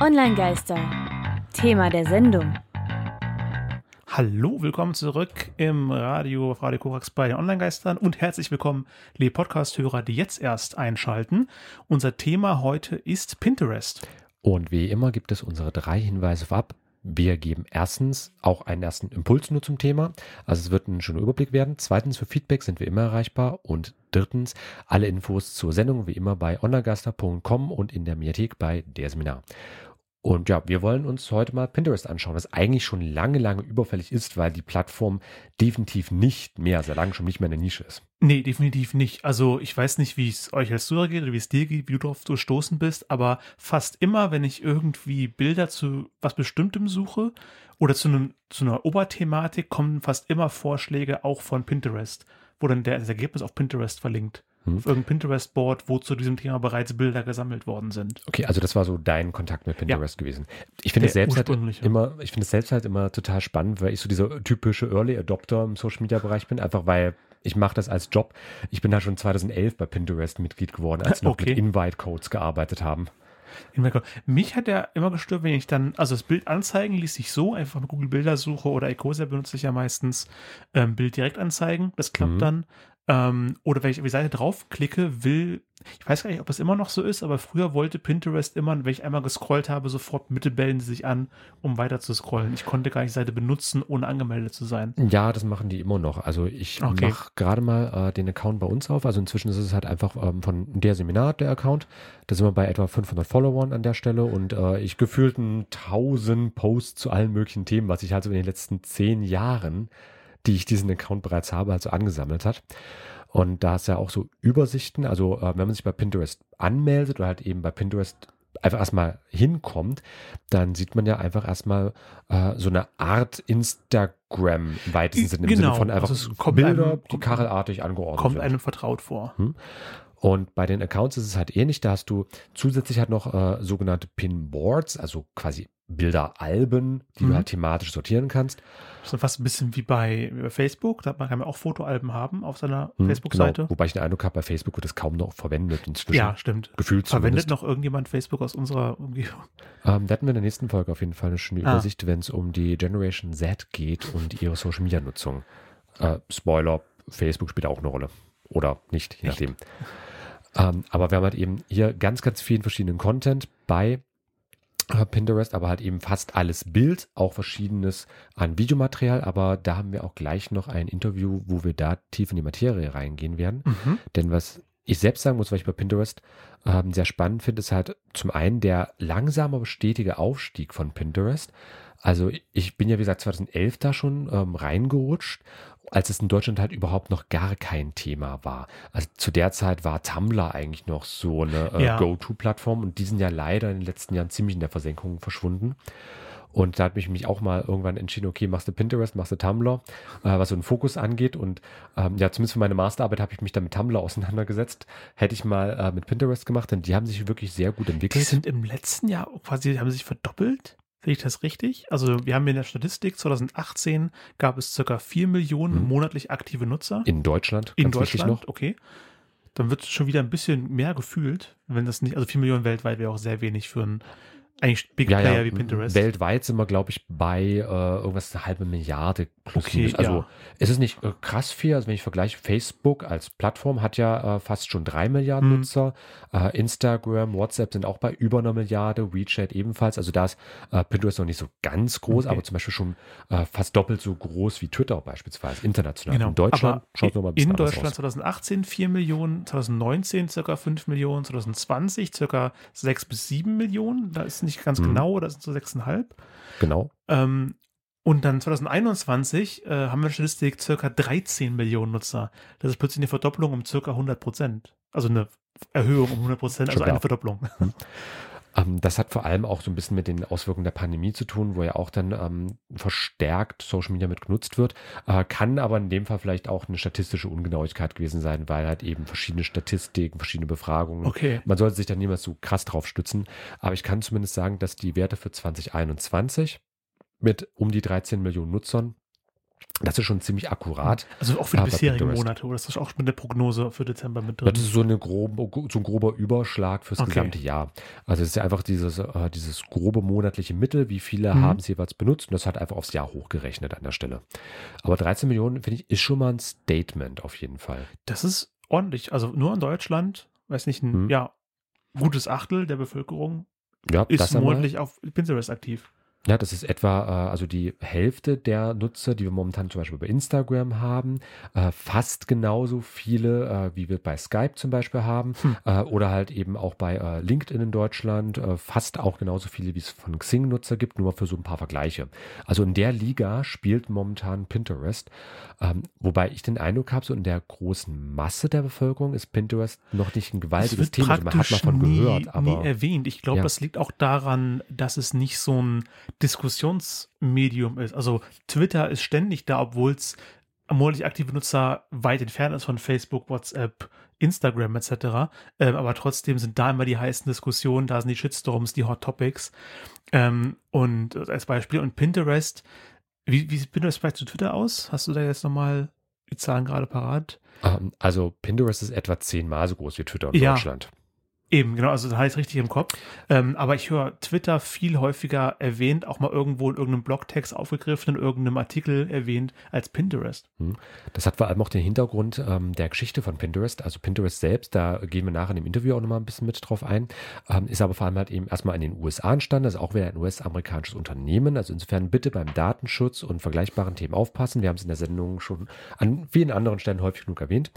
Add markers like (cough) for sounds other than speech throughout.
Online-Geister. Thema der Sendung. Hallo, willkommen zurück im Radio auf Radio Korax bei den Online-Geistern und herzlich willkommen, liebe Podcast-Hörer, die jetzt erst einschalten. Unser Thema heute ist Pinterest. Und wie immer gibt es unsere drei Hinweise vorab. Wir geben erstens auch einen ersten Impuls nur zum Thema. Also es wird ein schöner Überblick werden. Zweitens für Feedback sind wir immer erreichbar. Und drittens alle Infos zur Sendung wie immer bei onlinegaster.com und in der Mediathek bei der Seminar. Und ja, wir wollen uns heute mal Pinterest anschauen, was eigentlich schon lange, lange überfällig ist, weil die Plattform definitiv nicht mehr, sehr lange schon nicht mehr in der Nische ist. Nee, definitiv nicht. Also ich weiß nicht, wie es euch als Zuhörer geht oder wie es dir geht, wie du darauf gestoßen bist, aber fast immer, wenn ich irgendwie Bilder zu was Bestimmtem suche oder zu, einem, zu einer Oberthematik, kommen fast immer Vorschläge auch von Pinterest, wo dann das Ergebnis auf Pinterest verlinkt auf irgendeinem Pinterest-Board, wo zu diesem Thema bereits Bilder gesammelt worden sind. Okay, also das war so dein Kontakt mit Pinterest ja. gewesen. Ich finde es selbst halt immer, ich finde es selbst halt immer total spannend, weil ich so dieser typische Early Adopter im Social Media Bereich bin, einfach weil ich mache das als Job. Ich bin da schon 2011 bei Pinterest Mitglied geworden, als wir noch okay. mit Invite-Codes gearbeitet haben. Mich hat er immer gestört, wenn ich dann, also das Bild anzeigen ließ sich so, einfach mit Google Bildersuche oder Ecosia benutze ich ja meistens ähm, Bild direkt anzeigen. Das klappt mhm. dann. Ähm, oder wenn ich auf die Seite draufklicke, will, ich weiß gar nicht, ob es immer noch so ist, aber früher wollte Pinterest immer, wenn ich einmal gescrollt habe, sofort Mitte bellen sie sich an, um weiter zu scrollen. Ich konnte gar nicht die Seite benutzen, ohne angemeldet zu sein. Ja, das machen die immer noch. Also ich okay. mache gerade mal äh, den Account bei uns auf. Also inzwischen ist es halt einfach ähm, von der Seminar der Account. Da sind wir bei etwa 500 Followern an der Stelle und äh, ich gefühlten 1000 Posts zu allen möglichen Themen, was ich halt so in den letzten zehn Jahren die ich diesen Account bereits habe, also angesammelt hat. Und da ist ja auch so Übersichten, also äh, wenn man sich bei Pinterest anmeldet oder halt eben bei Pinterest einfach erstmal hinkommt, dann sieht man ja einfach erstmal äh, so eine Art Instagram im weitesten Sinne. Genau. Im Sinne von einfach also Bilder, einem, die kachelartig angeordnet Kommt einem vertraut vor. Hm? Und bei den Accounts ist es halt ähnlich. Da hast du zusätzlich halt noch äh, sogenannte Pinboards, also quasi Bilderalben, die mhm. du halt thematisch sortieren kannst. Das ist fast ein bisschen wie bei, wie bei Facebook. Da kann man auch Fotoalben haben auf seiner mhm, Facebook-Seite. Genau. Wobei ich den Eindruck habe, bei Facebook wird das kaum noch verwendet inzwischen. Ja, stimmt. Gefühlt Verwendet zumindest. noch irgendjemand Facebook aus unserer Umgebung? Ähm, da hatten wir in der nächsten Folge auf jeden Fall eine schöne ah. Übersicht, wenn es um die Generation Z geht und ihre Social-Media-Nutzung. Äh, Spoiler, Facebook spielt auch eine Rolle. Oder nicht, je nachdem. Ähm, aber wir haben halt eben hier ganz, ganz vielen verschiedenen Content bei äh, Pinterest, aber halt eben fast alles Bild, auch verschiedenes an Videomaterial, aber da haben wir auch gleich noch ein Interview, wo wir da tief in die Materie reingehen werden. Mhm. Denn was ich selbst sagen muss, was ich bei Pinterest ähm, sehr spannend finde, ist halt zum einen der langsame, aber stetige Aufstieg von Pinterest. Also ich bin ja, wie gesagt, 2011 da schon ähm, reingerutscht als es in Deutschland halt überhaupt noch gar kein Thema war. Also zu der Zeit war Tumblr eigentlich noch so eine äh, ja. Go-To-Plattform und die sind ja leider in den letzten Jahren ziemlich in der Versenkung verschwunden. Und da hat mich mich auch mal irgendwann entschieden, okay, machst du Pinterest, machst du Tumblr, äh, was so einen Fokus angeht. Und ähm, ja, zumindest für meine Masterarbeit habe ich mich dann mit Tumblr auseinandergesetzt. Hätte ich mal äh, mit Pinterest gemacht, denn die haben sich wirklich sehr gut entwickelt. Die sind im letzten Jahr quasi, haben sich verdoppelt? Sehe ich das richtig? Also wir haben in der Statistik 2018 gab es circa 4 Millionen hm. monatlich aktive Nutzer. In Deutschland? In Deutschland, noch. okay. Dann wird es schon wieder ein bisschen mehr gefühlt, wenn das nicht, also 4 Millionen weltweit wäre auch sehr wenig für ein eigentlich Big ja, Player ja, wie Pinterest. Weltweit sind wir, glaube ich, bei äh, irgendwas eine halbe Milliarde okay. Also ja. es ist nicht äh, krass viel. Also wenn ich vergleiche, Facebook als Plattform hat ja äh, fast schon drei Milliarden mhm. Nutzer. Äh, Instagram, WhatsApp sind auch bei über einer Milliarde, WeChat ebenfalls. Also da ist äh, Pinterest noch nicht so ganz groß, okay. aber zum Beispiel schon äh, fast doppelt so groß wie Twitter beispielsweise, international. Genau. In Deutschland schaut noch mal ein bisschen In Deutschland aus. 2018 4 Millionen, 2019 circa 5 Millionen, 2020 circa 6 bis 7 Millionen. Da ist nicht ganz mhm. genau, das sind so 6,5. Genau. Ähm, und dann 2021 äh, haben wir Statistik circa 13 Millionen Nutzer. Das ist plötzlich eine Verdopplung um circa 100 Prozent. Also eine Erhöhung um 100 Prozent, also eine Verdopplung. Mhm. (laughs) Ähm, das hat vor allem auch so ein bisschen mit den Auswirkungen der Pandemie zu tun, wo ja auch dann ähm, verstärkt Social Media mit genutzt wird. Äh, kann aber in dem Fall vielleicht auch eine statistische Ungenauigkeit gewesen sein, weil halt eben verschiedene Statistiken, verschiedene Befragungen. Okay. Man sollte sich da niemals so krass drauf stützen. Aber ich kann zumindest sagen, dass die Werte für 2021 mit um die 13 Millionen Nutzern Das ist schon ziemlich akkurat. Also auch für die Aber bisherigen. Monate, oder ist das auch mit der Prognose für Dezember mit Das drin? ist so, eine grobe, so ein grober Überschlag fürs Okay. gesamte Jahr. Also es ist ja einfach dieses, äh, dieses grobe monatliche Mittel, wie viele Mhm. haben es jeweils benutzt und das hat einfach aufs Jahr hochgerechnet an der Stelle. Aber 13 Millionen, finde ich, ist schon mal ein Statement auf jeden Fall. Das ist ordentlich. Also nur in Deutschland, weiß nicht, ein Mhm. ja, gutes Achtel der Bevölkerung Ja, ist das monatlich auf Pinterest aktiv. Ja, das ist etwa äh, also die Hälfte der Nutzer, die wir momentan zum Beispiel bei Instagram haben, äh, fast genauso viele, äh, wie wir bei Skype zum Beispiel haben, Hm. äh, oder halt eben auch bei äh, LinkedIn in Deutschland, äh, fast auch genauso viele, wie es von Xing-Nutzer gibt, nur für so ein paar Vergleiche. Also in der Liga spielt momentan Pinterest, ähm, wobei ich den Eindruck habe, so in der großen Masse der Bevölkerung ist Pinterest noch nicht ein Es gewaltiges Thema. Also man hat mal von nie, gehört, aber nie erwähnt. Ich glaube, Ja. das liegt auch daran, dass es nicht so ein Diskussionsmedium ist. Also Twitter ist ständig da, obwohl es monatlich aktive Nutzer weit entfernt ist von Facebook, WhatsApp, Instagram etc. Ähm, aber trotzdem sind da immer die heißen Diskussionen, da sind die Shitstorms, die Hot Topics. Ähm, und als Beispiel und Pinterest, wie, wie sieht Pinterest vielleicht zu Twitter aus? Hast du da jetzt nochmal die Zahlen gerade parat? ähm, also Pinterest ist etwa zehnmal so groß wie Twitter in Ja. Deutschland. Eben, genau, also das heißt richtig im Kopf. Ähm, aber ich höre Twitter viel häufiger erwähnt, auch mal irgendwo in irgendeinem Blogtext aufgegriffen, in irgendeinem Artikel erwähnt als Pinterest. Das hat vor allem auch den Hintergrund ähm, der Geschichte von Pinterest. Also Pinterest selbst, da gehen wir nachher in dem Interview auch nochmal ein bisschen mit drauf ein, ähm, ist aber vor allem halt eben erstmal in den USA entstanden, also auch wieder ein US-amerikanisches Unternehmen. Also insofern bitte beim Datenschutz und vergleichbaren Themen aufpassen. Wir haben es in der Sendung schon an vielen anderen Stellen häufig genug erwähnt.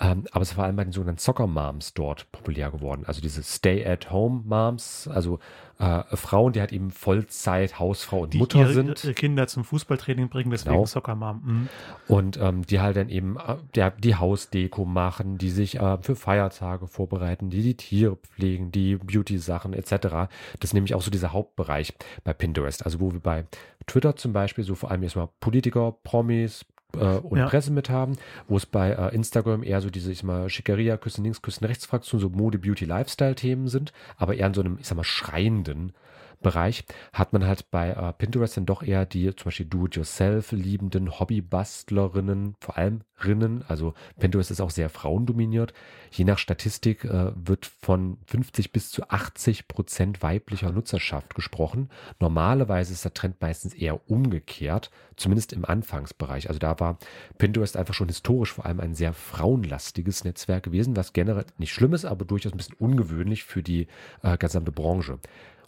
Ähm, aber es ist vor allem bei den sogenannten Soccer-Moms dort populär geworden. Also diese Stay-at-Home-Moms, also äh, Frauen, die halt eben Vollzeit Hausfrau und Die Mutter ihre, sind. ihre Kinder zum Fußballtraining bringen, deswegen Genau. Soccer Mom. Mhm. Und ähm, die halt dann eben äh, der, die Hausdeko machen, die sich äh, für Feiertage vorbereiten, die die Tiere pflegen, die Beauty-Sachen etc. Das ist nämlich auch so dieser Hauptbereich bei Pinterest. Also wo wir bei Twitter zum Beispiel so vor allem erstmal Politiker, Promis äh, und Ja. Presse mit haben, wo es bei äh, Instagram eher so diese, ich sag mal, Schickeria, Küssen links, Küssen rechts Fraktion, so Mode, Beauty, Lifestyle-Themen sind, aber eher in so einem, ich sag mal, schreienden Bereich hat man halt bei äh, Pinterest dann doch eher die zum Beispiel Do-it-yourself liebenden Hobbybastlerinnen, vor allem Rinnen. Also Pinterest ist auch sehr frauendominiert. Je nach Statistik äh, wird von 50 bis zu 80 Prozent weiblicher Nutzerschaft gesprochen. Normalerweise ist der Trend meistens eher umgekehrt, zumindest im Anfangsbereich. Also da war Pinterest einfach schon historisch vor allem ein sehr frauenlastiges Netzwerk gewesen, was generell nicht schlimm ist, aber durchaus ein bisschen ungewöhnlich für die äh, gesamte Branche.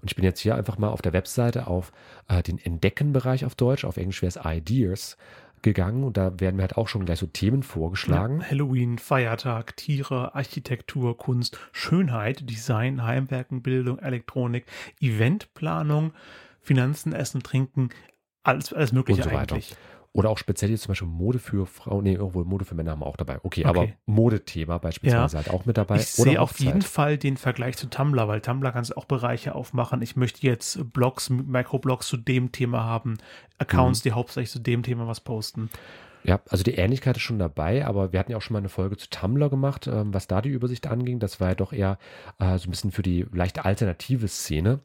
Und ich bin jetzt hier einfach mal auf der Webseite auf äh, den Entdecken-Bereich auf Deutsch, auf Englisch wäre es Ideas, gegangen und da werden mir halt auch schon gleich so Themen vorgeschlagen. Ja, Halloween, Feiertag, Tiere, Architektur, Kunst, Schönheit, Design, Heimwerken, Bildung, Elektronik, Eventplanung, Finanzen, Essen, Trinken, alles, alles Mögliche Und so weiter. eigentlich. Oder auch speziell jetzt zum Beispiel Mode für Frauen, nee, irgendwo Mode für Männer haben wir auch dabei. Okay, Okay. aber Modethema beispielsweise halt auch mit dabei. Ich sehe auf jeden Fall den Vergleich zu Tumblr, weil Tumblr kannst auch Bereiche aufmachen. Ich möchte jetzt Blogs, Microblogs zu dem Thema haben, Accounts, Mhm. die hauptsächlich zu dem Thema was posten. Ja, also die Ähnlichkeit ist schon dabei, aber wir hatten ja auch schon mal eine Folge zu Tumblr gemacht, ähm, was da die Übersicht anging. Das war ja doch eher äh, so ein bisschen für die leicht alternative Szene.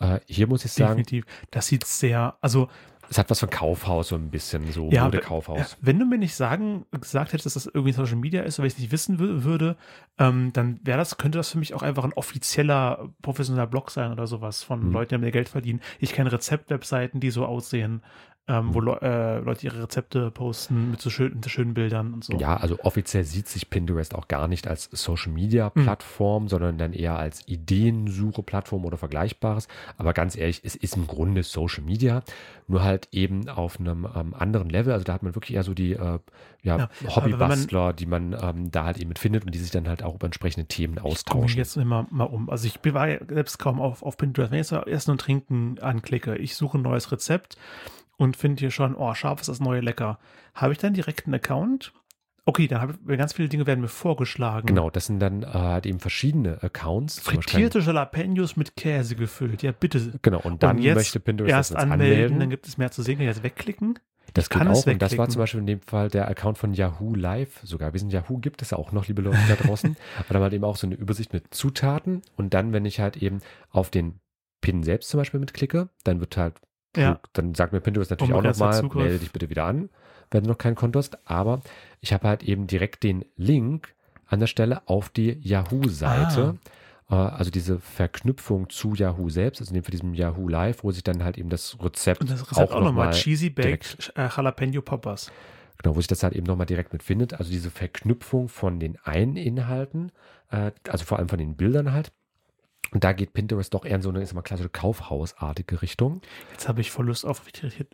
Äh, hier muss ich sagen, Definitiv. Das sieht sehr, also es hat was von Kaufhaus so ein bisschen, so Ja, Modekaufhaus. Wenn du mir nicht sagen, gesagt hättest, dass das irgendwie Social Media ist, oder wenn ich es nicht wissen wü- würde, ähm, dann wäre das, könnte das für mich auch einfach ein offizieller, professioneller Blog sein oder sowas von Mhm. Leuten, die mir Geld verdienen. Ich kenne Rezeptwebseiten, die so aussehen, ähm, wo Mhm. Äh, Leute ihre Rezepte posten mit so schönen, mit so schönen Bildern und so. Ja, also offiziell sieht sich Pinterest auch gar nicht als Social Media Mhm. Plattform, sondern dann eher als Ideensuche Plattform oder Vergleichbares. Aber ganz ehrlich, es ist im Grunde Social Media, nur halt eben auf einem ähm, anderen Level. Also da hat man wirklich eher so die äh, ja, Ja, Hobbybastler, die man ähm, da halt eben findet und die sich dann halt auch über entsprechende Themen Ich austauschen. jetzt immer mal um. Also ich war ja selbst kaum auf, auf Pinterest. Wenn ich jetzt Essen und Trinken anklicke, ich suche ein neues Rezept und finde hier schon, oh, scharf ist das neue lecker. Habe ich dann direkt einen Account? Okay, dann habe ich, ganz viele Dinge werden mir vorgeschlagen. Genau, das sind dann äh, halt eben verschiedene Accounts. Frittierte Jalapenos mit Käse gefüllt. Ja, bitte. Genau, und dann und jetzt möchte Pinterest erst anmelden, anmelden. dann gibt es mehr zu sehen. Kann ich Jetzt wegklicken. Das geht kann auch. Und das war zum Beispiel in dem Fall der Account von Yahoo Live sogar. Wir sind Yahoo gibt es ja auch noch, liebe Leute da draußen. (laughs) Aber dann halt eben auch so eine Übersicht mit Zutaten. Und dann, wenn ich halt eben auf den Pin selbst zum Beispiel mitklicke, dann wird halt Ja. Dann sagt mir Pinterest natürlich auch Unbegrenzter nochmal, melde dich bitte wieder an, wenn du noch kein Konto hast. Aber ich habe halt eben direkt den Link an der Stelle auf die Yahoo-Seite. Äh, Also diese Verknüpfung zu Yahoo selbst, also in dem für diesem Yahoo Live, wo sich dann halt eben das Rezept, Und das Rezept auch, noch nochmal mal Cheesy Baked äh, Jalapeno Poppers. Genau, wo sich das halt eben nochmal direkt mit findet. Also diese Verknüpfung von den einen Inhalten, äh, also vor allem von den Bildern halt. Und da geht Pinterest doch eher in so eine, sag mal, klassische Kaufhausartige Richtung. Jetzt habe ich voll Lust auf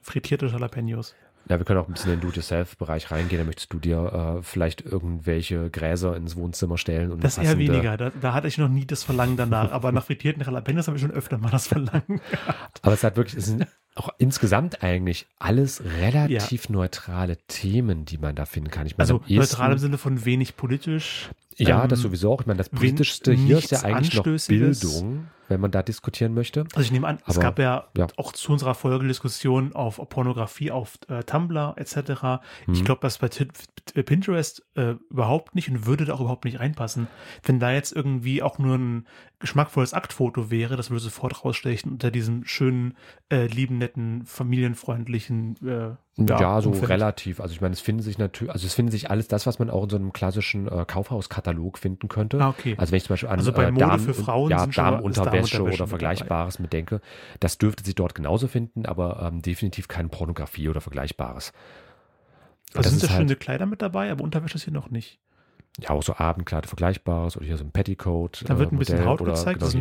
frittierte, Jalapenos. Ja, wir können auch ein bisschen in den Do-it-yourself-Bereich reingehen. Da möchtest du dir äh, vielleicht irgendwelche Gräser ins Wohnzimmer stellen und Das eher weniger. Da, da hatte ich noch nie das Verlangen danach. Aber nach frittierten Jalapenos habe ich schon öfter mal das Verlangen. (laughs) Aber es hat wirklich, es sind auch insgesamt eigentlich alles relativ neutrale Themen, die man da finden kann. Ich meine, Also neutral im Sinne von wenig politisch. Ja, ähm, das sowieso auch. Ich meine, das Politischste hier ist ja eigentlich noch. Bildung, wenn man da diskutieren möchte. Also ich nehme an, es Aber, gab ja, ja. auch zu unserer Folgediskussion auf Pornografie auf äh, Tumblr etc. Mhm. Ich glaube, das bei äh, Pinterest äh, überhaupt nicht und würde da auch überhaupt nicht reinpassen. Wenn da jetzt irgendwie auch nur ein geschmackvolles Aktfoto wäre, das würde sofort rausstechen unter diesem schönen, äh, lieben, netten, familienfreundlichen äh, Ja, so Umfeld. relativ. Also ich meine, es finden sich natürlich, also es finden sich alles das, was man auch in so einem klassischen äh, Kaufhauskatalog finden könnte. Ah, okay. Also wenn ich zum Beispiel an Also bei äh, Mode Damen, für Frauen ja, Damenunterwäsche oder. Vergleichbares mit denke, das dürfte sich dort genauso finden, aber ähm, definitiv keine Pornografie oder Vergleichbares. Also das sind da ist halt- schöne Kleider mit dabei, aber Unterwäsche ist hier noch nicht. Ja, auch so Abendkleider Vergleichbares oder hier so ein Petticoat. Da wird äh, ein bisschen Haut oder gezeigt. Genau das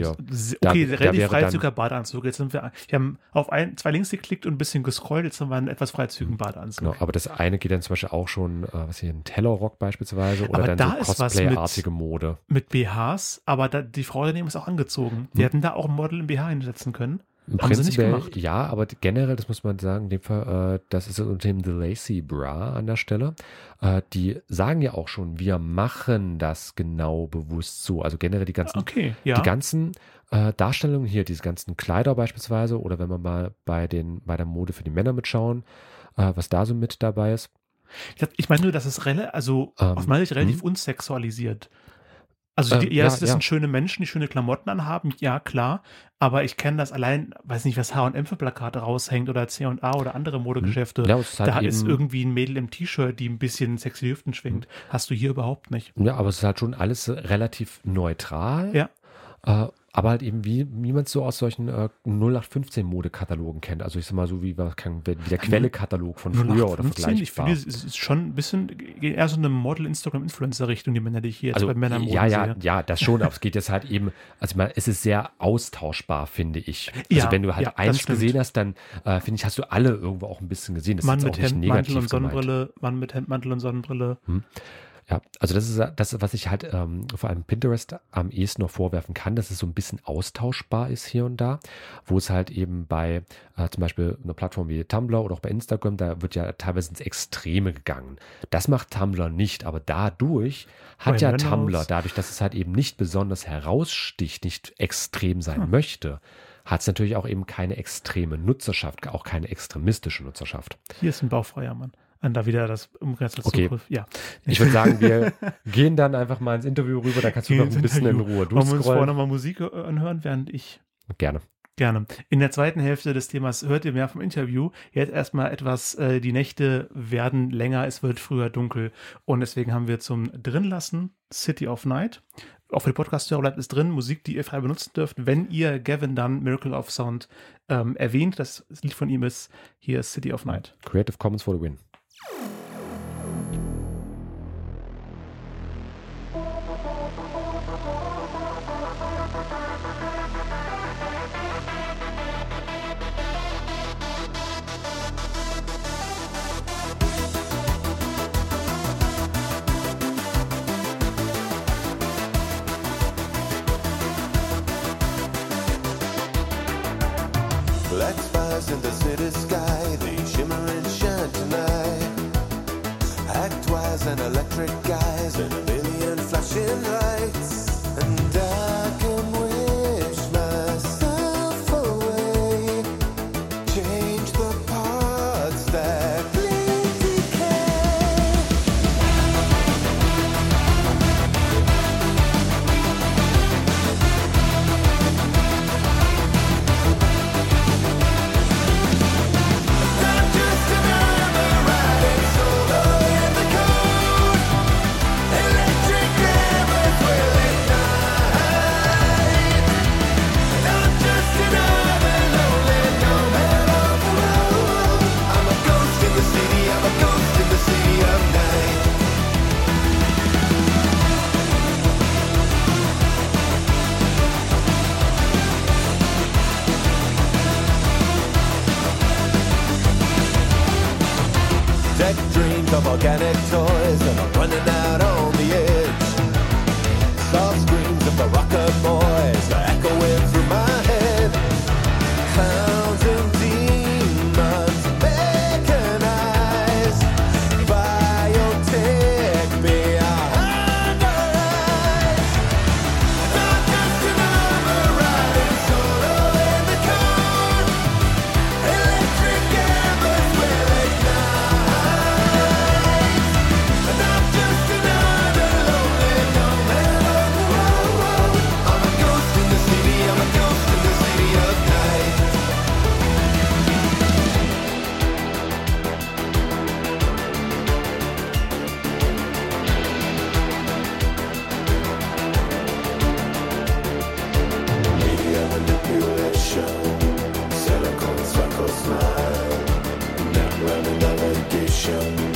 hier. Da- okay, da relativ dann- freizügiger Badeanzug. Jetzt sind wir, wir haben auf ein, zwei Links geklickt und ein bisschen gescrollt. Jetzt haben wir einen etwas freizügigen Badeanzug. Genau, aber das eine geht dann zum Beispiel auch schon, äh, was hier, ein Tellerrock beispielsweise oder Aber dann da so ist was mit- Cosplay-artige Mode. Mit BHs, aber da, die Frau daneben ist auch angezogen. Die Hm. hätten da auch ein Model im BH hinsetzen können. Im Haben sie nicht gemacht. ja, aber generell, das muss man sagen, in dem Fall, äh, das ist unter dem The Lacy Bra an der Stelle. Äh, die sagen ja auch schon, wir machen das genau bewusst so. Also generell die ganzen, Okay, ja. die ganzen äh, Darstellungen hier, diese ganzen Kleider beispielsweise, oder wenn wir mal bei den, bei der Mode für die Männer mitschauen, äh, was da so mit dabei ist. Ich, ich meine nur, dass es also Ähm, aus meiner Sicht relativ hm. unsexualisiert. Also Ähm, die, ja, ja, das ja. sind schöne Menschen, die schöne Klamotten anhaben, ja klar, aber ich kenne das allein, weiß nicht, was H&M für Plakate raushängt oder C&A oder andere Modegeschäfte. Ja, ist halt da ist irgendwie ein Mädel im T-Shirt, die ein bisschen sexy Hüften schwingt. Hast du hier überhaupt nicht. Ja, aber es ist halt schon alles relativ neutral. Ja. Äh, aber halt eben, wie, wie man es so aus solchen äh, 0815-Modekatalogen kennt. Also ich sag mal so wie, wie der Quelle-Katalog von früher oder 0815, ich vergleichbar. finde, es ist schon ein bisschen eher so eine Model-Instagram-Influencer-Richtung, die Männer, die ich hier jetzt Also bei Männern ja, ja, sehe. ja, das schon, aber es geht jetzt halt eben, also ich meine, es ist sehr austauschbar, finde ich. Also Ja, wenn du halt ja, eins gesehen hast, dann äh, finde ich, hast du alle irgendwo auch ein bisschen gesehen. Das Mann ist mit auch nicht Hemd, negativ Mantel und gemeint. Sonnenbrille, Mann mit Hemd, Mantel und Sonnenbrille. Ja, also das ist das, was ich halt ähm, vor allem Pinterest am ehesten noch vorwerfen kann, dass es so ein bisschen austauschbar ist hier und da, wo es halt eben bei äh, zum Beispiel einer Plattform wie Tumblr oder auch bei Instagram, da wird ja teilweise ins Extreme gegangen. Das macht Tumblr nicht, aber dadurch hat ja Ryan Reynolds. Tumblr, dadurch, dass es halt eben nicht besonders heraussticht, nicht extrem sein Hm. möchte, hat es natürlich auch eben keine extreme Nutzerschaft, auch keine extremistische Nutzerschaft. Hier ist ein bauchfreier Mann. Und da wieder das umgekehrte Okay. Zugriff. Ja. Ich würde sagen, wir (laughs) gehen dann einfach mal ins Interview rüber, da kannst du noch ein bisschen in Ruhe Wollen wir uns vorher nochmal Musik äh, anhören, während ich Gerne. Gerne. In der zweiten Hälfte des Themas hört ihr mehr vom Interview. Jetzt erstmal etwas, äh, die Nächte werden länger, es wird früher dunkel. Und deswegen haben wir zum Drinlassen City of Night. Auch für die Podcast-Hörer bleibt es drin, Musik, die ihr frei benutzen dürft. Wenn ihr Gavin Dunn, Miracle of Sound, ähm, erwähnt, das Lied von ihm ist, hier City of Night. Creative Commons for the win. In the city sky, they shimmer and shine tonight. And electric guys and a million flashing lights. organic toy. show.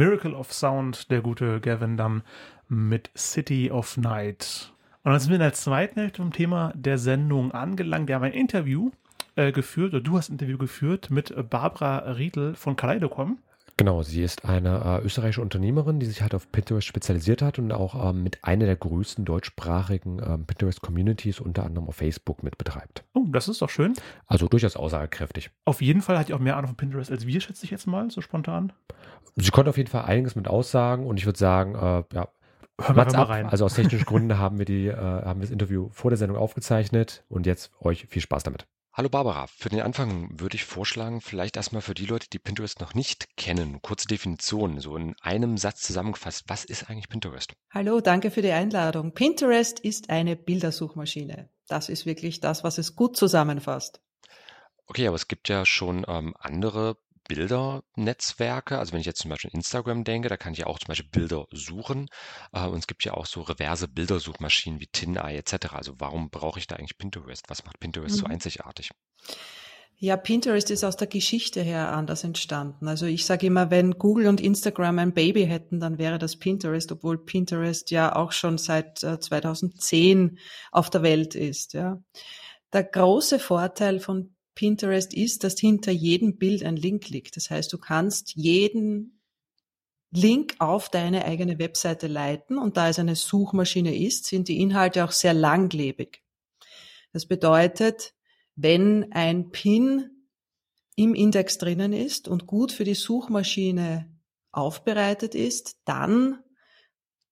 Miracle of Sound, der gute Gavin Dunn mit City of Night. Und dann sind wir in der zweiten Hälfte vom Thema der Sendung angelangt. Wir haben ein Interview äh, geführt, oder du hast ein Interview geführt mit Barbara Riedel von Kaleidocom. Genau, sie ist eine äh, österreichische Unternehmerin, die sich halt auf Pinterest spezialisiert hat und auch ähm, mit einer der größten deutschsprachigen ähm, Pinterest-Communities, unter anderem auf Facebook, mit betreibt. Oh, das ist doch schön. Also durchaus aussagekräftig. Auf jeden Fall hat die auch mehr Ahnung von Pinterest als wir, schätze ich jetzt mal, so spontan. Sie konnte auf jeden Fall einiges mit aussagen und ich würde sagen, äh, ja, Hören wir mal rein. Also aus technischen (laughs) Gründen haben wir, die, äh, haben wir das Interview vor der Sendung aufgezeichnet und jetzt euch viel Spaß damit. Hallo Barbara, für den Anfang würde ich vorschlagen, vielleicht erstmal für die Leute, die Pinterest noch nicht kennen, kurze Definition, so in einem Satz zusammengefasst, was ist eigentlich Pinterest? Hallo, danke für die Einladung. Pinterest ist eine Bildersuchmaschine. Das ist wirklich das, was es gut zusammenfasst. Okay, aber es gibt ja schon ähm, andere Bildernetzwerke. Also wenn ich jetzt zum Beispiel Instagram denke, da kann ich ja auch zum Beispiel Bilder suchen. Äh, und es gibt ja auch so reverse Bildersuchmaschinen wie TinEye etc. Also warum brauche ich da eigentlich Pinterest? Was macht Pinterest so Mhm. einzigartig? Ja, Pinterest ist aus der Geschichte her anders entstanden. Also ich sage immer, wenn Google und Instagram ein Baby hätten, dann wäre das Pinterest, obwohl Pinterest ja auch schon seit äh, 2010 auf der Welt ist. Ja. Der große Vorteil von Pinterest ist, dass hinter jedem Bild ein Link liegt. Das heißt, du kannst jeden Link auf deine eigene Webseite leiten und da es eine Suchmaschine ist, sind die Inhalte auch sehr langlebig. Das bedeutet, wenn ein Pin im Index drinnen ist und gut für die Suchmaschine aufbereitet ist, dann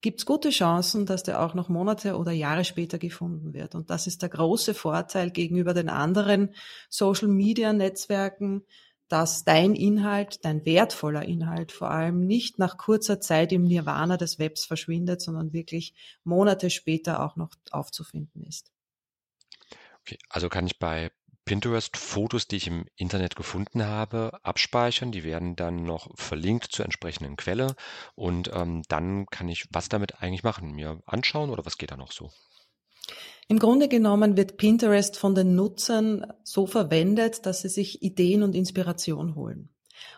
gibt es gute Chancen, dass der auch noch Monate oder Jahre später gefunden wird. Und das ist der große Vorteil gegenüber den anderen Social-Media-Netzwerken, dass dein Inhalt, dein wertvoller Inhalt vor allem nicht nach kurzer Zeit im Nirvana des Webs verschwindet, sondern wirklich Monate später auch noch aufzufinden ist. Okay, also kann ich bei Pinterest Fotos, die ich im Internet gefunden habe, abspeichern. Die werden dann noch verlinkt zur entsprechenden Quelle. Und ähm, dann kann ich was damit eigentlich machen? Mir anschauen oder was geht da noch so? Im Grunde genommen wird Pinterest von den Nutzern so verwendet, dass sie sich Ideen und Inspiration holen.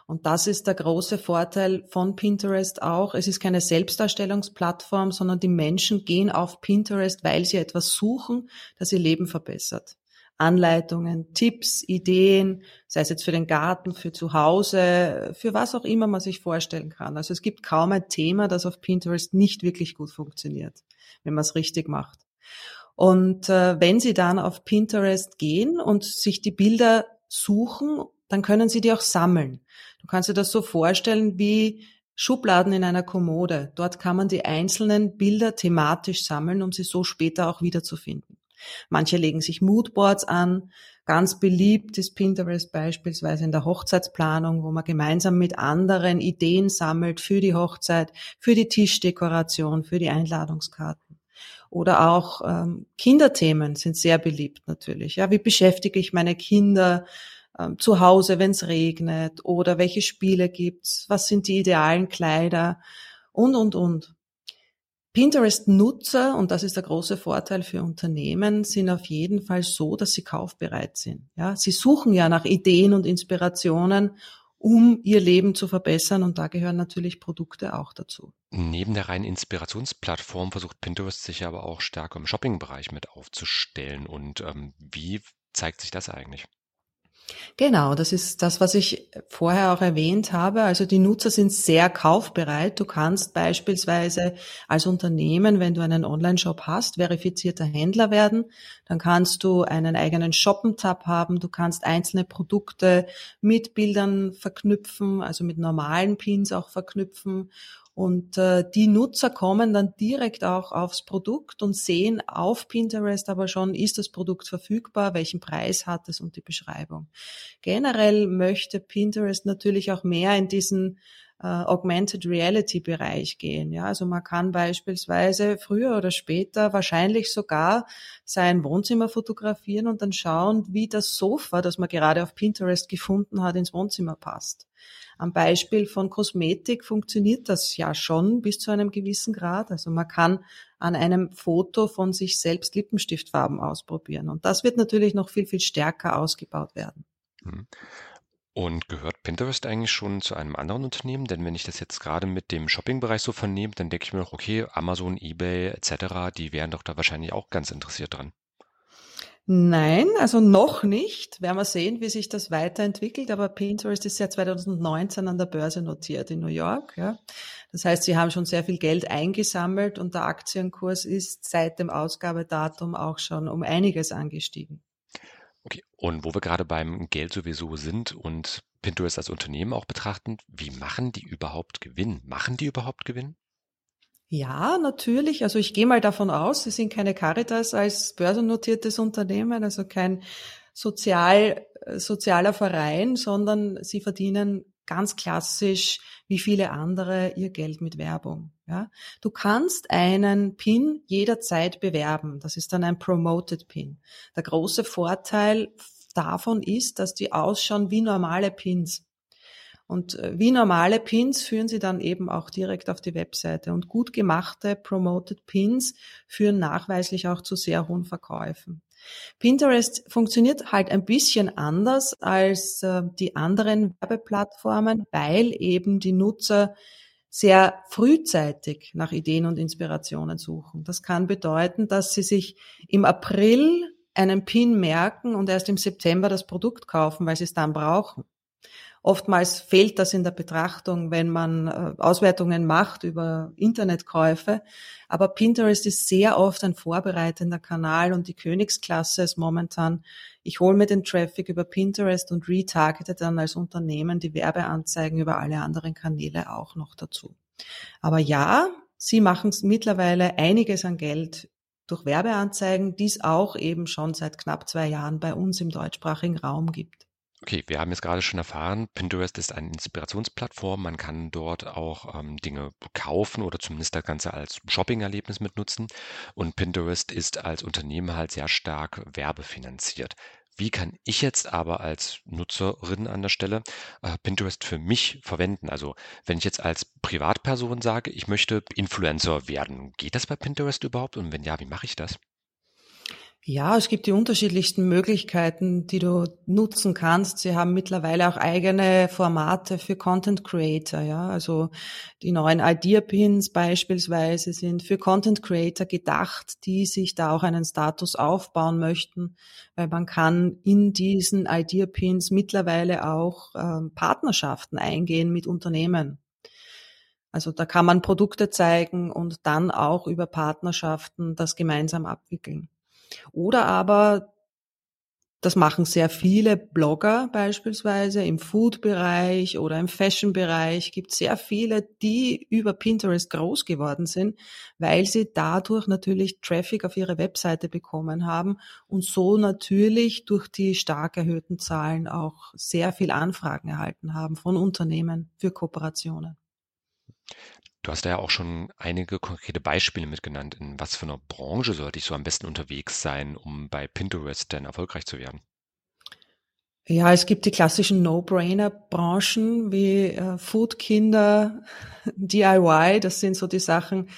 Und das ist der große Vorteil von Pinterest auch. Es ist keine Selbstdarstellungsplattform, sondern die Menschen gehen auf Pinterest, weil sie etwas suchen, das ihr Leben verbessert. Anleitungen, Tipps, Ideen, sei es jetzt für den Garten, für zu Hause, für was auch immer man sich vorstellen kann. Also es gibt kaum ein Thema, das auf Pinterest nicht wirklich gut funktioniert, wenn man es richtig macht. Und äh, wenn Sie dann auf Pinterest gehen und sich die Bilder suchen, dann können Sie die auch sammeln. Du kannst dir das so vorstellen wie Schubladen in einer Kommode. Dort kann man die einzelnen Bilder thematisch sammeln, um sie so später auch wiederzufinden. Manche legen sich Moodboards an. Ganz beliebt ist Pinterest beispielsweise in der Hochzeitsplanung, wo man gemeinsam mit anderen Ideen sammelt für die Hochzeit, für die Tischdekoration, für die Einladungskarten. Oder auch ähm, Kinderthemen sind sehr beliebt natürlich. Ja, wie beschäftige ich meine Kinder? ähm, zu Hause, wenn es regnet oder welche Spiele gibt's, was sind die idealen Kleider und, und, und. Pinterest-Nutzer, und das ist der große Vorteil für Unternehmen, sind auf jeden Fall so, dass sie kaufbereit sind. Ja, sie suchen ja nach Ideen und Inspirationen, um ihr Leben zu verbessern, und da gehören natürlich Produkte auch dazu. Neben der reinen Inspirationsplattform versucht Pinterest sich aber auch stärker im Shopping-Bereich mit aufzustellen. Und ähm, wie zeigt sich das eigentlich? Genau, das ist das, was ich vorher auch erwähnt habe. Also die Nutzer sind sehr kaufbereit. Du kannst beispielsweise als Unternehmen, wenn du einen Online-Shop hast, verifizierter Händler werden. Dann kannst du einen eigenen Shoppen-Tab haben. Du kannst einzelne Produkte mit Bildern verknüpfen, also mit normalen Pins auch verknüpfen. Und äh, die Nutzer kommen dann direkt auch aufs Produkt und sehen auf Pinterest aber schon, ist das Produkt verfügbar, welchen Preis hat es und die Beschreibung. Generell möchte Pinterest natürlich auch mehr in diesen äh, Augmented Reality Bereich gehen. Ja, also man kann beispielsweise früher oder später wahrscheinlich sogar sein Wohnzimmer fotografieren und dann schauen, wie das Sofa, das man gerade auf Pinterest gefunden hat, ins Wohnzimmer passt. Am Beispiel von Kosmetik funktioniert das ja schon bis zu einem gewissen Grad. Also man kann an einem Foto von sich selbst Lippenstiftfarben ausprobieren. Und das wird natürlich noch viel, viel stärker ausgebaut werden. Mhm. Und gehört Pinterest eigentlich schon zu einem anderen Unternehmen? Denn wenn ich das jetzt gerade mit dem Shopping-Bereich so vernehme, dann denke ich mir noch, okay, Amazon, eBay etc., die wären doch da wahrscheinlich auch ganz interessiert dran. Nein, also noch nicht. Werden wir sehen, wie sich das weiterentwickelt. Aber Pinterest ist ja 2019 an der Börse notiert in New York. Ja. Das heißt, sie haben schon sehr viel Geld eingesammelt und der Aktienkurs ist seit dem Ausgabedatum auch schon um einiges angestiegen. Okay, und wo wir gerade beim Geld sowieso sind und Pinterest als Unternehmen auch betrachten, wie machen die überhaupt Gewinn? Machen die überhaupt Gewinn? Ja, natürlich. Also ich gehe mal davon aus, Sie sind keine Caritas als börsennotiertes Unternehmen, also kein sozial, äh, sozialer Verein, sondern Sie verdienen ganz klassisch wie viele andere ihr Geld mit Werbung. Ja, du kannst einen Pin jederzeit bewerben. Das ist dann ein Promoted Pin. Der große Vorteil davon ist, dass die ausschauen wie normale Pins. Und äh, wie normale Pins führen sie dann eben auch direkt auf die Webseite. Und gut gemachte Promoted Pins führen nachweislich auch zu sehr hohen Verkäufen. Pinterest funktioniert halt ein bisschen anders als äh, die anderen Werbeplattformen, weil eben die Nutzer sehr frühzeitig nach Ideen und Inspirationen suchen. Das kann bedeuten, dass sie sich im April einen Pin merken und erst im September das Produkt kaufen, weil sie es dann brauchen. Oftmals fehlt das in der Betrachtung, wenn man äh, Auswertungen macht über Internetkäufe. Aber Pinterest ist sehr oft ein vorbereitender Kanal und die Königsklasse ist momentan, ich hole mir den Traffic über Pinterest und retargete dann als Unternehmen die Werbeanzeigen über alle anderen Kanäle auch noch dazu. Aber ja, sie machen mittlerweile einiges an Geld durch Werbeanzeigen, die es auch eben schon seit knapp zwei Jahren bei uns im deutschsprachigen Raum gibt. Okay, wir haben jetzt gerade schon erfahren, Pinterest ist eine Inspirationsplattform. Man kann dort auch ähm, Dinge kaufen oder zumindest das Ganze als Shopping-Erlebnis mitnutzen. Und Pinterest ist als Unternehmen halt sehr stark werbefinanziert. Wie kann ich jetzt aber als Nutzerin an der Stelle äh, Pinterest für mich verwenden? Also wenn ich jetzt als Privatperson sage, ich möchte Influencer werden, geht das bei Pinterest überhaupt? Und wenn ja, wie mache ich das? Ja, es gibt die unterschiedlichsten Möglichkeiten, die du nutzen kannst. Sie haben mittlerweile auch eigene Formate für Content Creator, ja. Also die neuen Idea Pins beispielsweise sind für Content Creator gedacht, die sich da auch einen Status aufbauen möchten, weil man kann in diesen Idea Pins mittlerweile auch ähm, Partnerschaften eingehen mit Unternehmen. Also da kann man Produkte zeigen und dann auch über Partnerschaften das gemeinsam abwickeln. Oder aber, das machen sehr viele Blogger beispielsweise im Food-Bereich oder im Fashion-Bereich, gibt sehr viele, die über Pinterest groß geworden sind, weil sie dadurch natürlich Traffic auf ihre Webseite bekommen haben und so natürlich durch die stark erhöhten Zahlen auch sehr viel Anfragen erhalten haben von Unternehmen für Kooperationen. Du hast da ja auch schon einige konkrete Beispiele mitgenannt. In was für einer Branche sollte ich so am besten unterwegs sein, um bei Pinterest denn erfolgreich zu werden? Ja, es gibt die klassischen No-Brainer-Branchen wie äh, Foodkinder, (laughs) DIY, das sind so die Sachen,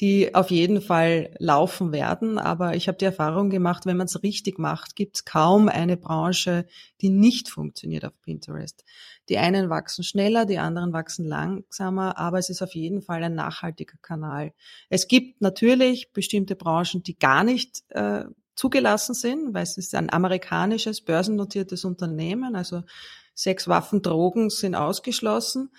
die auf jeden Fall laufen werden. Aber ich habe die Erfahrung gemacht, wenn man es richtig macht, gibt es kaum eine Branche, die nicht funktioniert auf Pinterest. Die einen wachsen schneller, die anderen wachsen langsamer, aber es ist auf jeden Fall ein nachhaltiger Kanal. Es gibt natürlich bestimmte Branchen, die gar nicht äh, zugelassen sind, weil es ist ein amerikanisches börsennotiertes Unternehmen, also Sex, Waffen, Drogen sind ausgeschlossen.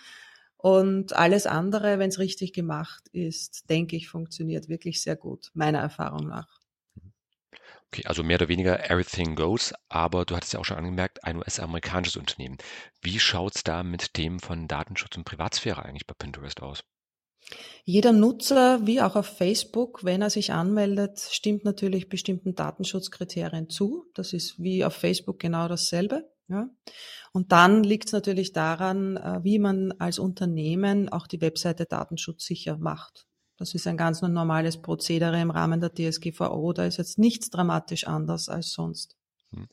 Und alles andere, wenn es richtig gemacht ist, denke ich, funktioniert wirklich sehr gut, meiner Erfahrung nach. Okay, also mehr oder weniger everything goes, aber du hattest ja auch schon angemerkt, ein US-amerikanisches Unternehmen. Wie schaut es da mit Themen von Datenschutz und Privatsphäre eigentlich bei Pinterest aus? Jeder Nutzer, wie auch auf Facebook, wenn er sich anmeldet, stimmt natürlich bestimmten Datenschutzkriterien zu. Das ist wie auf Facebook genau dasselbe. Ja. Und dann liegt es natürlich daran, äh, wie man als Unternehmen auch die Webseite datenschutzsicher macht. Das ist ein ganz normales Prozedere im Rahmen der DSGVO. Da ist jetzt nichts dramatisch anders als sonst. Hm.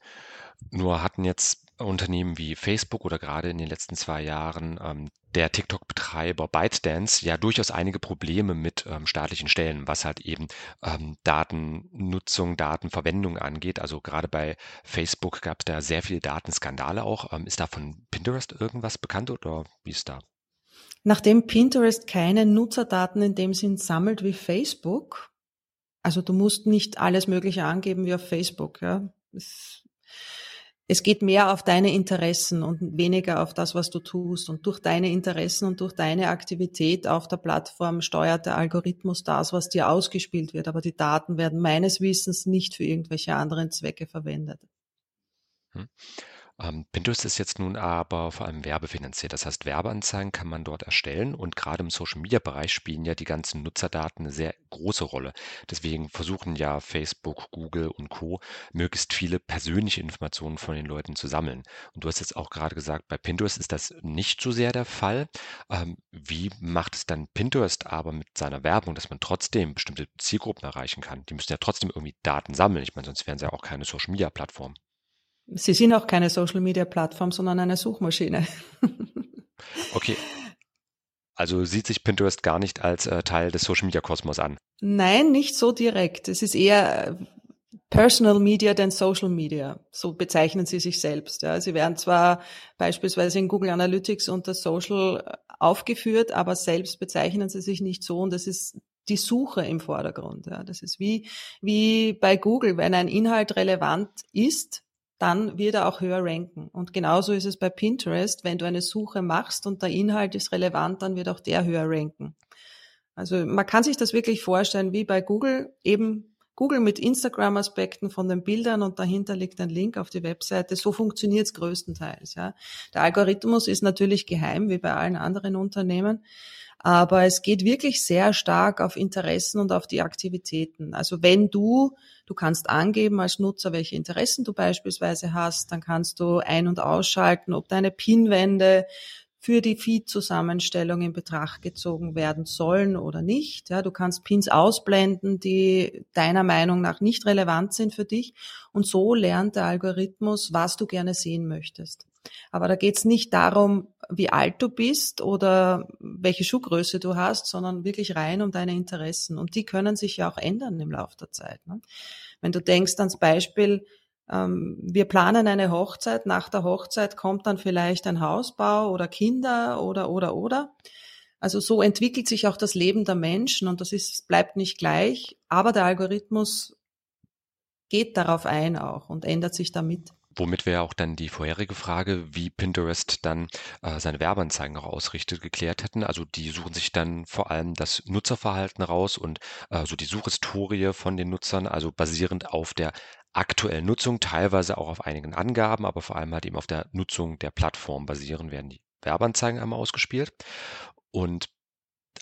Nur hatten jetzt Unternehmen wie Facebook oder gerade in den letzten zwei Jahren ähm, der TikTok-Betreiber ByteDance ja durchaus einige Probleme mit ähm, staatlichen Stellen, was halt eben ähm, Datennutzung, Datenverwendung angeht. Also gerade bei Facebook gab es da sehr viele Datenskandale auch. Ähm, ist da von Pinterest irgendwas bekannt oder wie ist da? Nachdem Pinterest keine Nutzerdaten in dem Sinn sammelt wie Facebook, also du musst nicht alles Mögliche angeben wie auf Facebook, ja. Es, es geht mehr auf deine Interessen und weniger auf das, was du tust. Und durch deine Interessen und durch deine Aktivität auf der Plattform steuert der Algorithmus das, was dir ausgespielt wird. Aber die Daten werden meines Wissens nicht für irgendwelche anderen Zwecke verwendet. Hm. Ähm, Pinterest ist jetzt nun aber vor allem werbefinanziert. Das heißt, Werbeanzeigen kann man dort erstellen und gerade im Social-Media-Bereich spielen ja die ganzen Nutzerdaten eine sehr große Rolle. Deswegen versuchen ja Facebook, Google und Co. möglichst viele persönliche Informationen von den Leuten zu sammeln. Und du hast jetzt auch gerade gesagt, bei Pinterest ist das nicht so sehr der Fall. Ähm, wie macht es dann Pinterest aber mit seiner Werbung, dass man trotzdem bestimmte Zielgruppen erreichen kann? Die müssen ja trotzdem irgendwie Daten sammeln. Ich meine, sonst wären sie ja auch keine Social-Media-Plattform. Sie sind auch keine Social Media Plattform, sondern eine Suchmaschine. (laughs) okay. Also sieht sich Pinterest gar nicht als äh, Teil des Social Media Kosmos an. Nein, nicht so direkt. Es ist eher äh, Personal Media denn Social Media. So bezeichnen sie sich selbst. Ja. Sie werden zwar beispielsweise in Google Analytics unter Social äh, aufgeführt, aber selbst bezeichnen sie sich nicht so und das ist die Suche im Vordergrund. Ja. Das ist wie, wie bei Google. Wenn ein Inhalt relevant ist, dann wird er auch höher ranken. Und genauso ist es bei Pinterest. Wenn du eine Suche machst und der Inhalt ist relevant, dann wird auch der höher ranken. Also man kann sich das wirklich vorstellen, wie bei Google, eben Google mit Instagram-Aspekten von den Bildern und dahinter liegt ein Link auf die Webseite. So funktioniert es größtenteils. Ja. Der Algorithmus ist natürlich geheim, wie bei allen anderen Unternehmen. Aber es geht wirklich sehr stark auf Interessen und auf die Aktivitäten. Also wenn du, du kannst angeben als Nutzer, welche Interessen du beispielsweise hast, dann kannst du ein- und ausschalten, ob deine Pinwände für die Feed-Zusammenstellung in Betracht gezogen werden sollen oder nicht. Ja, du kannst Pins ausblenden, die deiner Meinung nach nicht relevant sind für dich. Und so lernt der Algorithmus, was du gerne sehen möchtest. Aber da geht's nicht darum, wie alt du bist oder welche Schuhgröße du hast, sondern wirklich rein um deine Interessen. Und die können sich ja auch ändern im Laufe der Zeit. Ne? Wenn du denkst ans Beispiel, wir planen eine Hochzeit, nach der Hochzeit kommt dann vielleicht ein Hausbau oder Kinder oder oder oder. Also so entwickelt sich auch das Leben der Menschen und das ist, bleibt nicht gleich, aber der Algorithmus geht darauf ein auch und ändert sich damit. Womit wir auch dann die vorherige Frage, wie Pinterest dann äh, seine Werbeanzeigen auch ausrichtet, geklärt hätten. Also die suchen sich dann vor allem das Nutzerverhalten raus und äh, so die Suchhistorie von den Nutzern, also basierend auf der aktuellen Nutzung, teilweise auch auf einigen Angaben, aber vor allem halt eben auf der Nutzung der Plattform basieren, werden die Werbeanzeigen einmal ausgespielt. Und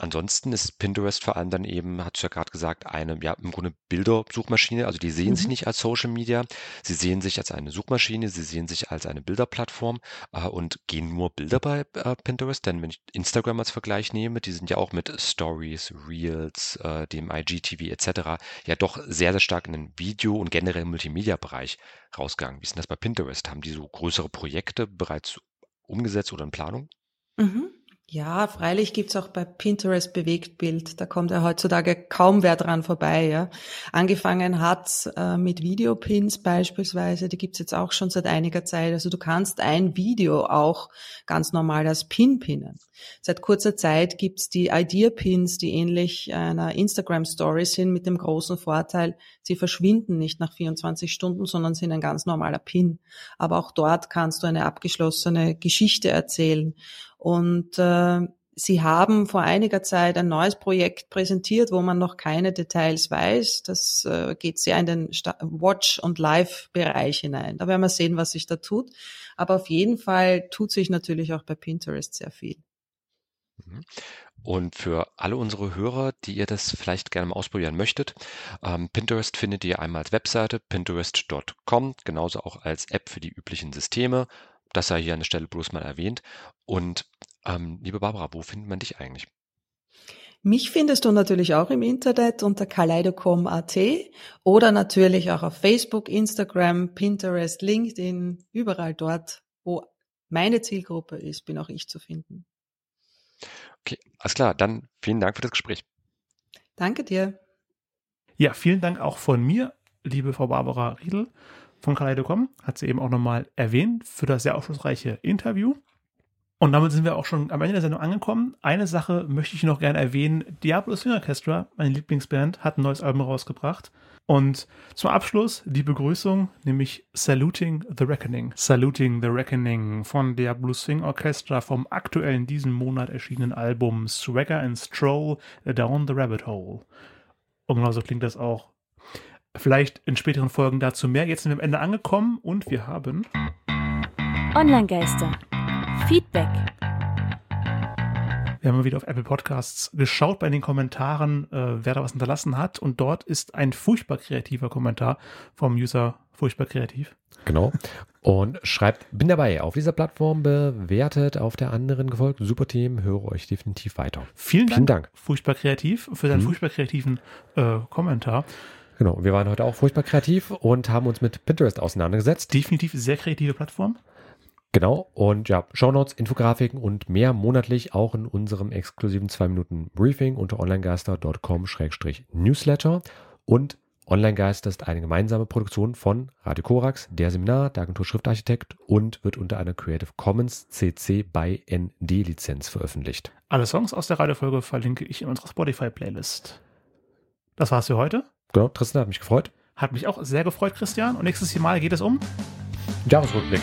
ansonsten ist Pinterest vor allem dann eben, hat ja gerade gesagt, eine, ja, im Grunde Bildersuchmaschine. Also die sehen mhm. sich nicht als Social Media, sie sehen sich als eine Suchmaschine, sie sehen sich als eine Bilderplattform äh, und gehen nur Bilder bei äh, Pinterest. Denn wenn ich Instagram als Vergleich nehme, die sind ja auch mit Stories, Reels, äh, dem IGTV etc. ja doch sehr, sehr stark in den Video- und generell Multimedia-Bereich rausgegangen. Wie ist denn das bei Pinterest? Haben die so größere Projekte bereits umgesetzt oder in Planung? Mhm. Ja, freilich gibt's auch bei Pinterest Bewegtbild. Da kommt ja heutzutage kaum wer dran vorbei. Ja. Angefangen hat's äh, mit Videopins beispielsweise. Die gibt's jetzt auch schon seit einiger Zeit. Also du kannst ein Video auch ganz normal als Pin pinnen. Seit kurzer Zeit gibt's die Idea-Pins, die ähnlich einer Instagram-Story sind, mit dem großen Vorteil, sie verschwinden nicht nach 24 Stunden, sondern sind ein ganz normaler Pin. Aber auch dort kannst du eine abgeschlossene Geschichte erzählen. Und äh, Sie haben vor einiger Zeit ein neues Projekt präsentiert, wo man noch keine Details weiß. Das äh, geht sehr in den Watch- und Live-Bereich hinein. Da werden wir sehen, was sich da tut. Aber auf jeden Fall tut sich natürlich auch bei Pinterest sehr viel. Mhm. Und für alle unsere Hörer, die ihr das vielleicht gerne mal ausprobieren möchtet, ähm, Pinterest findet ihr einmal als Webseite pinterest.com, genauso auch als App für die üblichen Systeme das sei hier an der Stelle bloß mal erwähnt. Und ähm, liebe Barbara, wo findet man dich eigentlich? Mich findest du natürlich auch im Internet unter kaleido.com.at oder natürlich auch auf Facebook, Instagram, Pinterest, LinkedIn, überall dort, wo meine Zielgruppe ist, bin auch ich zu finden. Okay, alles klar. Dann vielen Dank für das Gespräch. Danke dir. Ja, vielen Dank auch von mir, liebe Frau Barbara Riedel von Kaleido.com, hat sie eben auch nochmal erwähnt, für das sehr aufschlussreiche Interview. Und damit sind wir auch schon am Ende der Sendung angekommen. Eine Sache möchte ich noch gerne erwähnen. Diablo Swing Orchestra, meine Lieblingsband, hat ein neues Album rausgebracht. Und zum Abschluss die Begrüßung, nämlich Saluting the Reckoning. Saluting the Reckoning von Diablo Swing Orchestra vom aktuellen diesen Monat erschienenen Album Swagger and Stroll Down the Rabbit Hole. Und genauso klingt das auch Vielleicht in späteren Folgen dazu mehr. Jetzt sind wir am Ende angekommen und wir haben Online-Geister. Feedback. Wir haben mal wieder auf Apple Podcasts geschaut bei den Kommentaren, äh, wer da was hinterlassen hat. Und dort ist ein furchtbar kreativer Kommentar vom User furchtbar kreativ. Genau. Und schreibt, bin dabei, auf dieser Plattform bewertet, auf der anderen gefolgt. Super Team, höre euch definitiv weiter. Vielen Dank, Vielen Dank. furchtbar kreativ, für deinen hm. furchtbar kreativen äh, Kommentar. Genau, wir waren heute auch furchtbar kreativ und haben uns mit Pinterest auseinandergesetzt. Definitiv sehr kreative Plattform. Genau, und ja, Shownotes, Infografiken und mehr monatlich auch in unserem exklusiven 2 Minuten Briefing unter onlinegeister.com-newsletter. Und Onlinegeister ist eine gemeinsame Produktion von Radio Korax, der Seminar, der Agentur Schriftarchitekt und wird unter einer Creative Commons CC by ND Lizenz veröffentlicht. Alle Songs aus der Radiofolge verlinke ich in unserer Spotify-Playlist. Das war's für heute. Genau, Tristan hat mich gefreut. Hat mich auch sehr gefreut, Christian. Und nächstes Mal geht es um Jahresrückblick.